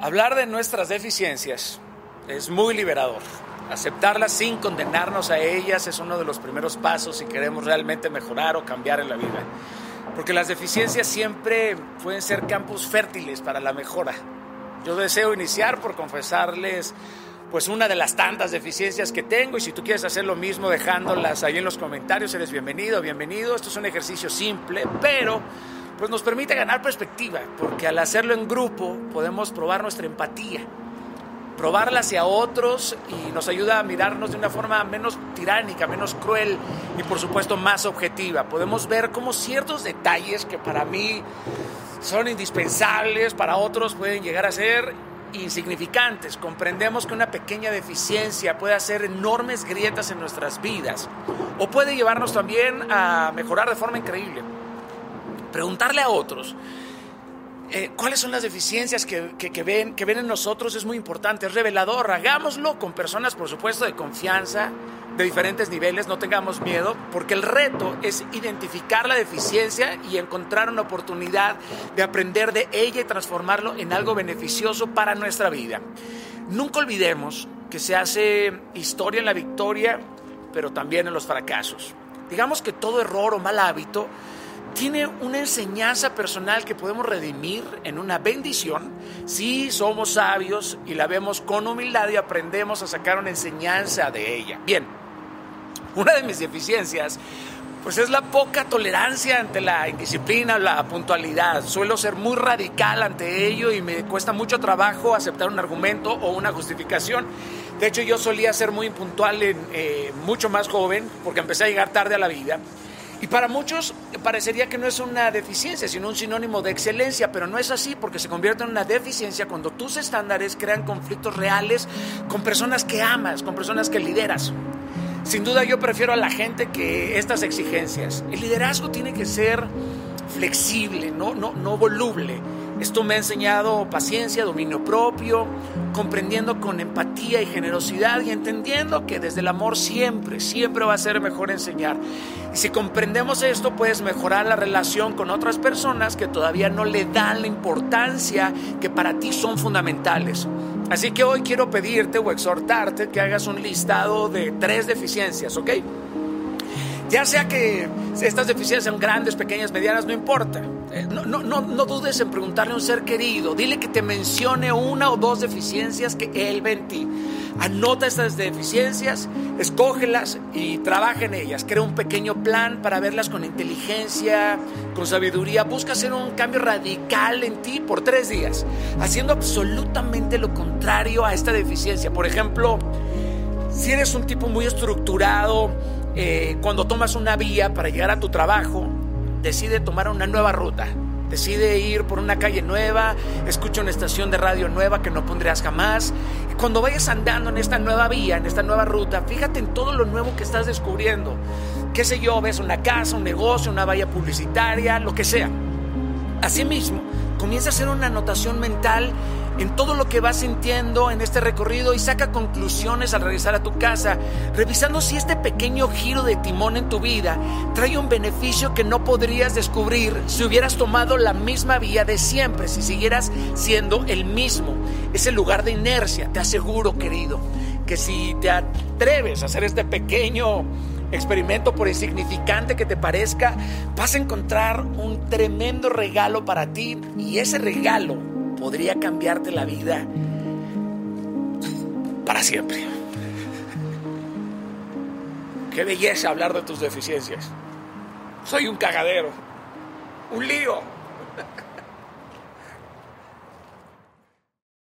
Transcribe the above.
Hablar de nuestras deficiencias es muy liberador. Aceptarlas sin condenarnos a ellas es uno de los primeros pasos si queremos realmente mejorar o cambiar en la vida. Porque las deficiencias siempre pueden ser campos fértiles para la mejora. Yo deseo iniciar por confesarles pues una de las tantas deficiencias que tengo y si tú quieres hacer lo mismo dejándolas ahí en los comentarios, eres bienvenido, bienvenido. Esto es un ejercicio simple, pero pues nos permite ganar perspectiva, porque al hacerlo en grupo podemos probar nuestra empatía, probarla hacia otros y nos ayuda a mirarnos de una forma menos tiránica, menos cruel y por supuesto más objetiva. Podemos ver cómo ciertos detalles que para mí son indispensables, para otros pueden llegar a ser insignificantes. Comprendemos que una pequeña deficiencia puede hacer enormes grietas en nuestras vidas o puede llevarnos también a mejorar de forma increíble. Preguntarle a otros eh, cuáles son las deficiencias que, que, ven, que ven en nosotros es muy importante, es revelador. Hagámoslo con personas, por supuesto, de confianza, de diferentes niveles, no tengamos miedo, porque el reto es identificar la deficiencia y encontrar una oportunidad de aprender de ella y transformarlo en algo beneficioso para nuestra vida. Nunca olvidemos que se hace historia en la victoria, pero también en los fracasos. Digamos que todo error o mal hábito tiene una enseñanza personal que podemos redimir en una bendición si somos sabios y la vemos con humildad y aprendemos a sacar una enseñanza de ella. Bien, una de mis deficiencias pues es la poca tolerancia ante la indisciplina, la puntualidad. Suelo ser muy radical ante ello y me cuesta mucho trabajo aceptar un argumento o una justificación. De hecho, yo solía ser muy impuntual en, eh, mucho más joven porque empecé a llegar tarde a la vida. Y para muchos parecería que no es una deficiencia, sino un sinónimo de excelencia, pero no es así porque se convierte en una deficiencia cuando tus estándares crean conflictos reales con personas que amas, con personas que lideras. Sin duda yo prefiero a la gente que estas exigencias. El liderazgo tiene que ser flexible, no, no, no voluble. Esto me ha enseñado paciencia, dominio propio, comprendiendo con empatía y generosidad y entendiendo que desde el amor siempre, siempre va a ser mejor enseñar. Y si comprendemos esto, puedes mejorar la relación con otras personas que todavía no le dan la importancia que para ti son fundamentales. Así que hoy quiero pedirte o exhortarte que hagas un listado de tres deficiencias, ¿ok? Ya sea que estas deficiencias sean grandes, pequeñas, medianas, no importa. Eh, no, no, no, no, dudes en preguntarle a un ser querido. Dile que te mencione una o dos deficiencias que él ve en ti. Anota estas deficiencias, escógelas y trabaja en ellas. Crea un pequeño plan para verlas con inteligencia, con sabiduría. Busca hacer un cambio radical en ti por tres días, haciendo absolutamente lo contrario a esta deficiencia. Por ejemplo, si eres un tipo muy estructurado, eh, cuando tomas una vía para llegar a tu trabajo, decide tomar una nueva ruta. Decide ir por una calle nueva, escucha una estación de radio nueva que no pondrías jamás. Cuando vayas andando en esta nueva vía, en esta nueva ruta, fíjate en todo lo nuevo que estás descubriendo. Qué sé yo, ves una casa, un negocio, una valla publicitaria, lo que sea. Asimismo, comienza a hacer una anotación mental en todo lo que vas sintiendo en este recorrido y saca conclusiones al regresar a tu casa, revisando si este pequeño giro de timón en tu vida trae un beneficio que no podrías descubrir si hubieras tomado la misma vía de siempre, si siguieras siendo el mismo. Ese lugar de inercia, te aseguro, querido, que si te atreves a hacer este pequeño experimento, por insignificante que te parezca, vas a encontrar un tremendo regalo para ti y ese regalo podría cambiarte la vida para siempre. Qué belleza hablar de tus deficiencias. Soy un cagadero, un lío.